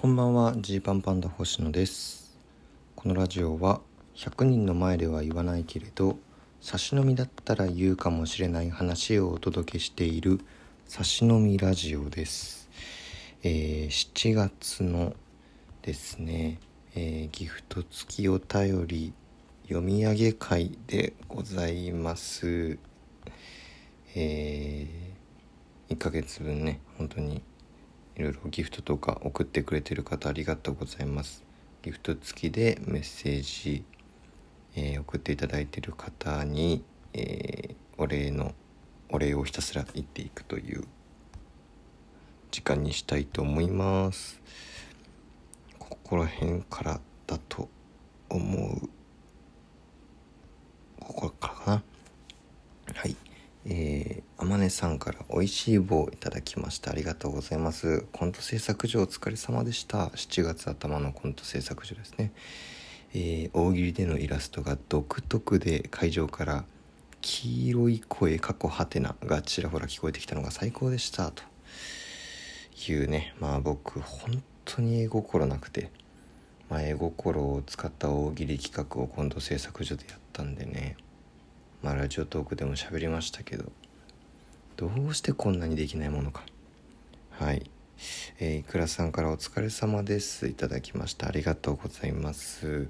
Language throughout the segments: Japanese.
こんばんはジーパンパンダ星野です。このラジオは100人の前では言わないけれど差し飲みだったら言うかもしれない話をお届けしている差し飲みラジオです、えー7月のですね、えーギフト付きお便り読み上げ会でございます。えー、1ヶ月分ね本当にいろいろギフトとか送ってくれてる方ありがとうございます。ギフト付きでメッセージ、えー送っていただいてる方に、えーお礼のお礼をひたすら言っていくという時間にしたいと思います。ここら辺からだと思う。ここからかな。はい。えー、あまねさんから美味しい棒いただきました。ありがとうございます。コント制作所お疲れ様でした。7月頭のコント制作所ですね。えー、大喜利でのイラストが独特で会場から黄色い声過去ハテナがちらほら聞こえてきたのが最高でした。というね、まあ僕本当に絵心なくて、まあ、絵心を使った大喜利企画をコント制作所でやったんでね。まあラジオトークでも喋りましたけどどうしてこんなにできないものか。はい。えー、いくらさんからお疲れ様です。いただきました。ありがとうございます。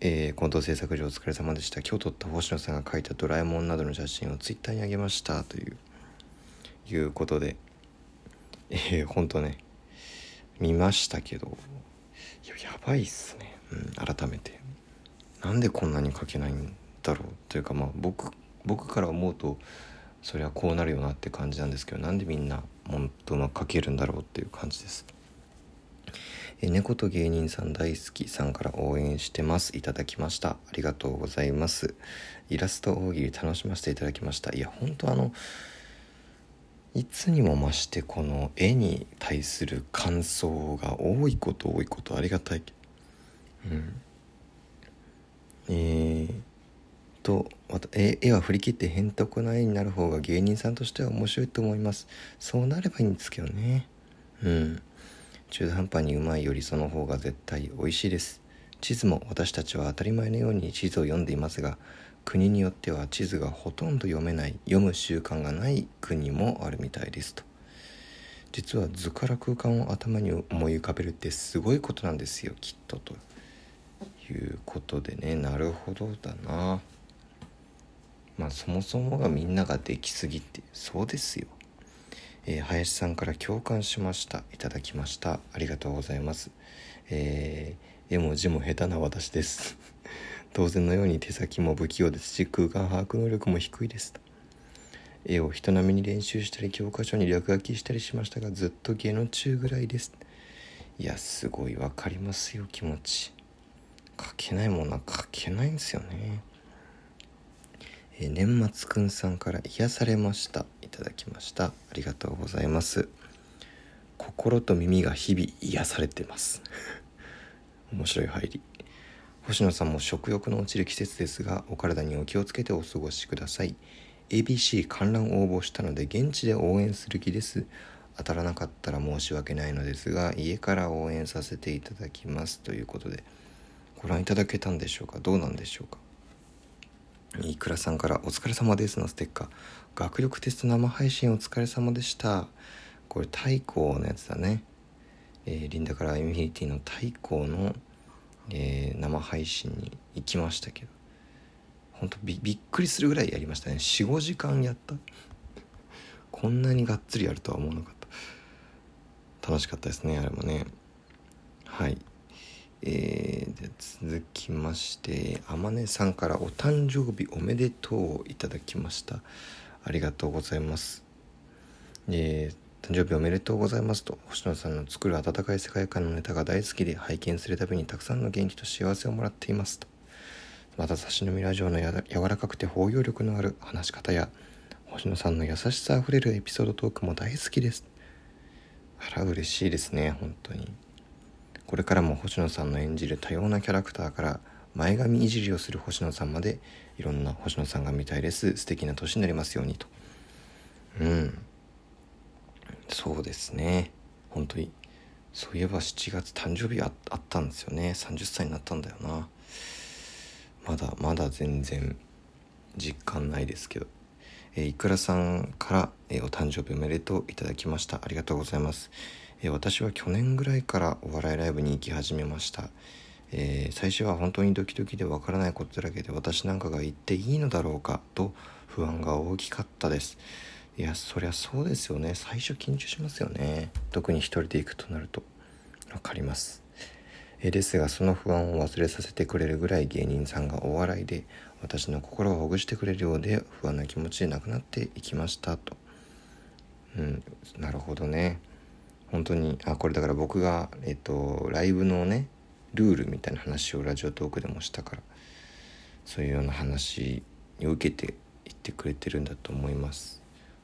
えー、近藤製作所お疲れ様でした。今日撮った星野さんが描いたドラえもんなどの写真をツイッターにあげました。といういうことで。えー、ほんとね。見ましたけど。ややばいっすね、うん、改めて。なんでこんなに描けないんだろうというかまあ僕僕から思うとそれはこうなるよなって感じなんですけどなんでみんなもっとうまく描けるんだろうっていう感じです。え猫と芸人さん大好きさんから応援してます。いただきました。ありがとうございます。イラスト大喜利楽しませていただきました。いや本当あのいつにも増してこの絵に対する感想が多いこと多いことありがたい。うん。えー、と絵は振り切ってへんとこな絵になる方が芸人さんとしては面白いと思います。そうなればいいんですけどね。うん。中途半端にうまいよりその方が絶対美味しいです。地図も私たちは当たり前のように地図を読んでいますが国によっては地図がほとんど読めない読む習慣がない国もあるみたいですと。実は図から空間を頭に思い浮かべるってすごいことなんですよきっとということでね。なるほどだな。まあそもそもがみんなができすぎってそうですよ。えー林さんから共感しました。いただきました。ありがとうございます。えー絵も字も下手な私です。当然のように手先も不器用ですし空間把握能力も低いです。絵を人並みに練習したり教科書に略書きしたりしましたがずっと芸の中ぐらいです。いやすごいわかりますよ気持ち。書けないものは書けないんですよね。え年末くんさんから癒されました。いただきました。ありがとうございます。心と耳が日々癒されてます。面白い入り。星野さんも食欲の落ちる季節ですがお体にお気をつけてお過ごしください。ABC 観覧応募したので現地で応援する気です。当たらなかったら申し訳ないのですが家から応援させていただきます。ということでご覧いただけたんでしょうか？どうなんでしょうか？いくらさんから「お疲れ様です」のステッカー。学力テスト生配信お疲れ様でした。これ太閤のやつだね、えーリンダからインフィニティの太閤の、えー生配信に行きましたけど。ほんとびっくりするぐらいやりましたね。45時間やった。こんなにがっつりやるとは思わなかった。楽しかったですねあれもね。はい。えー、続きましてあまねさんからお誕生日おめでとうをいただきました。ありがとうございます。えー、誕生日おめでとうございますと星野さんの作る温かい世界観のネタが大好きで拝見するたびにたくさんの元気と幸せをもらっていますと。また差し飲みラジオのや柔らかくて包容力のある話し方や星野さんの優しさあふれるエピソードトークも大好きです。あら嬉しいですね本当に。これからも星野さんの演じる多様なキャラクターから前髪いじりをする星野さんまでいろんな星野さんが見たいです。素敵な年になりますようにと。うん。そうですね。本当に。そういえば7月誕生日あったんですよね。30歳になったんだよな。まだまだ全然実感ないですけど、え、いくらさんから、えー、お誕生日おめでとういただきました。ありがとうございます、え、私は去年ぐらいからお笑いライブに行き始めました。えー、最初は本当にドキドキでわからないことだけで私なんかが言っていいのだろうかと不安が大きかったです。いやそりゃそうですよね。最初緊張しますよね。特に一人で行くとなると。分かります。えですがその不安を忘れさせてくれるぐらい芸人さんがお笑いで私の心をほぐしてくれるようで不安な気持ちでなくなっていきましたと。うんなるほどね。本当にあこれだから僕がえっとライブのねルールみたいな話をラジオトークでもしたからそういうような話に受けて言ってくれてるんだと思います。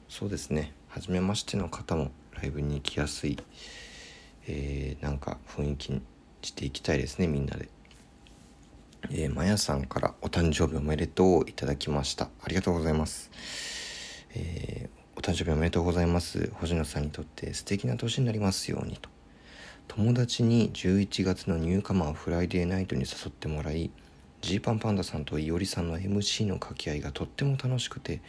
そうですね。初めましての方もライブに行きやすい、えー、なんか雰囲気にしていきたいですねみんなで。えー、まやさんからお誕生日おめでとういただきました。ありがとうございます、えー、お誕生日おめでとうございます。星野さんにとって素敵な年になりますようにと。友達に11月のニューカマーフライデーナイトに誘ってもらいジーパンパンダさんといおりさんの MC の掛け合いがとっても楽しくて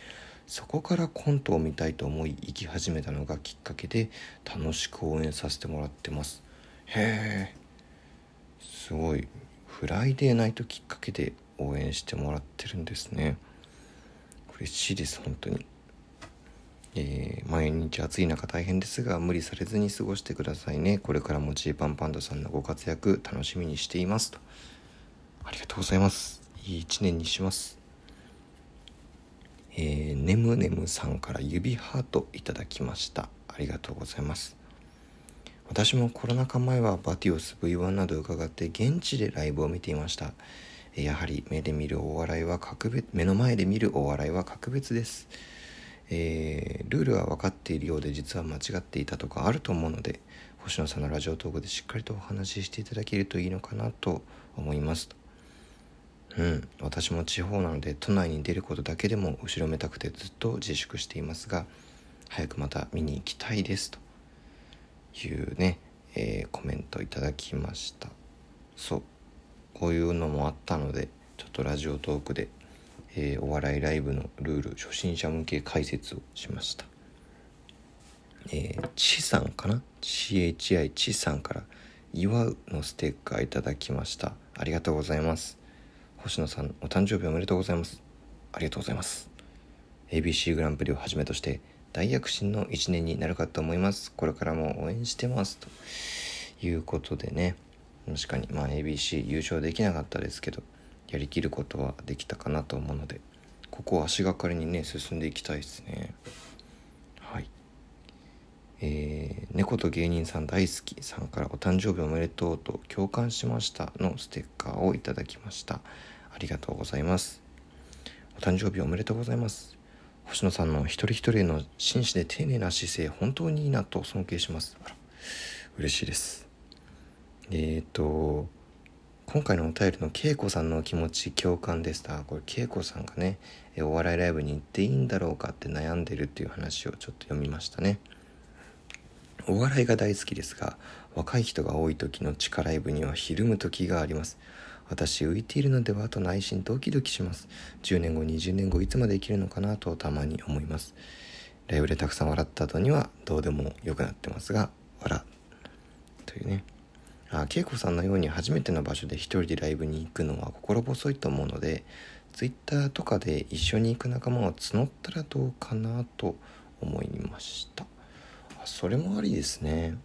そこからコントを見たいと思い行き始めたのがきっかけで楽しく応援させてもらってます。へえすごい。フライデーナイトきっかけで応援してもらってるんですね。嬉しいです本当に。えー、毎日暑い中大変ですが無理されずに過ごしてくださいね。これからもジーパンパンダさんのご活躍楽しみにしていますと。ありがとうございます。いい一年にします。えー、ねむねむさんから指ハートいただきました。ありがとうございます。私もコロナ禍前はバティオス V1 など伺って現地でライブを見ていました。やはり目で見るお笑いは格別目の前で見るお笑いは格別です。えー、ルールは分かっているようで実は間違っていたとかあると思うので星野さんのラジオトークでしっかりとお話ししていただけるといいのかなと思います。うん、私も地方なので都内に出ることだけでも後ろめたくてずっと自粛していますが早くまた見に行きたいですというね、えー、コメントいただきましたそうこういうのもあったのでちょっとラジオトークでえー、お笑いライブのルール初心者向け解説をしました。えー、ちさんかな？CHI ちさんから祝うのステッカーいただきました。ありがとうございます。星野さんお誕生日おめでとうございます。ありがとうございます。ABC グランプリをはじめとして大躍進の一年になるかと思います。これからも応援してます。ということでね。確かにまあ ABC 優勝できなかったですけど。やりきることはできたかなと思うのでここを足がかりにね進んでいきたいですね。はい。えー、猫と芸人さん大好きさんからお誕生日おめでとうと共感しましたのステッカーをいただきました。ありがとうございます。お誕生日おめでとうございます。星野さんの一人一人の真摯で丁寧な姿勢本当にいいなと尊敬します。嬉しいです。えっ、ー、と今回のお便りの恵子さんの気持ち共感でした。これ恵子さんがねお笑いライブに行っていいんだろうかって悩んでるっていう話をちょっと読みましたね。お笑いが大好きですが若い人が多い時の地下ライブにはひるむ時があります。私浮いているのではと内心ドキドキします。10年後20年後いつまで生きるのかなとたまに思います。ライブでたくさん笑った後にはどうでもよくなってますが笑というね。あ恵子さんのように初めての場所で一人でライブに行くのは心細いと思うので Twitter とかで一緒に行く仲間を募ったらどうかなと思いました。あそれもありですね。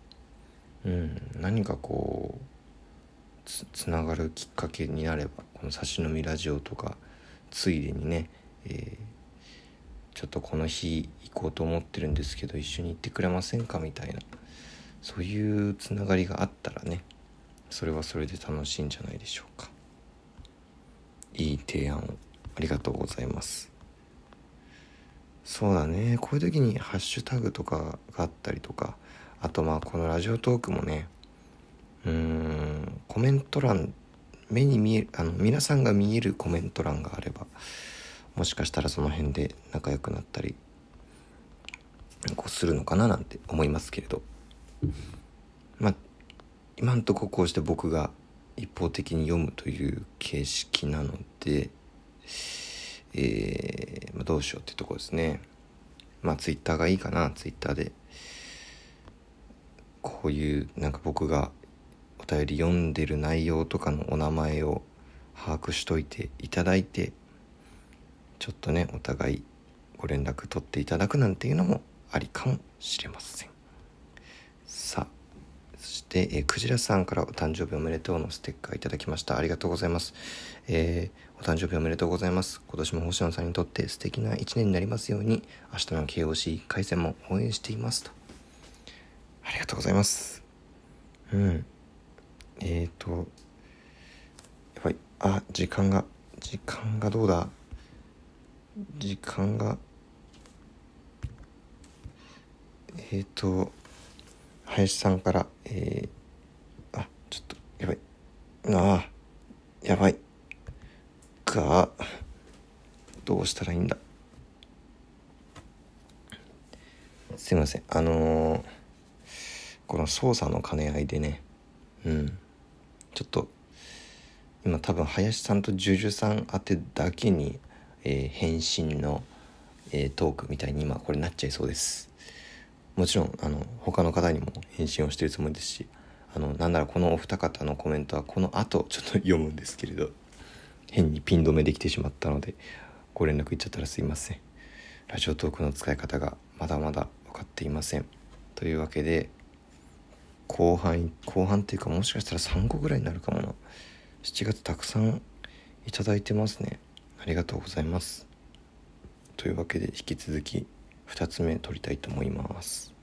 うん何かこうつつながるきっかけになればこの差し飲みラジオとかついでにね、えー、ちょっとこの日行こうと思ってるんですけど一緒に行ってくれませんかみたいなそういうつながりがあったらねそれはそれで楽しいんじゃないでしょうか。いい提案をありがとうございます。そうだね。こういう時にハッシュタグとかがあったりとかあとまあこのラジオトークもねうーんコメント欄目に見えるあの皆さんが見えるコメント欄があればもしかしたらその辺で仲良くなったりこうするのかななんて思いますけれど。まあ今んとここうして僕が一方的に読むという形式なので、えーまあ、どうしようってとこですね。まあツイッターがいいかな。ツイッターで。こういうなんか僕がお便り読んでる内容とかのお名前を把握しといていただいてちょっとねお互いご連絡取っていただくなんていうのもありかもしれません。して、えー、クジラさんからお誕生日おめでとうのステッカーいただきました。ありがとうございます、えー、お誕生日おめでとうございます。今年も星野さんにとって素敵な一年になりますように明日の KOC 回戦も応援していますと。ありがとうございます。うん。えっ、ー、とやばいあ時間が時間がどうだ？時間がえっ、ー、と林さんからえー、あちょっとやばい。ああやばい。かどうしたらいいんだ。すいません。あのー、この操作の兼ね合いでね。うん。ちょっと今多分林さんと JUJU さん宛てだけにえー、返信の、えー、トークみたいに今これなっちゃいそうです。もちろんあの他の方にも返信をしてるつもりですしあのなんならこのお二方のコメントはこの後ちょっと読むんですけれど変にピン止めできてしまったのでご連絡いっちゃったらすいません。ラジオトークの使い方がまだまだ分かっていません。というわけで後半後半っていうかもしかしたら3個ぐらいになるかもな。7月たくさんいただいてますね。ありがとうございます。というわけで引き続き2つ目取りたいと思います。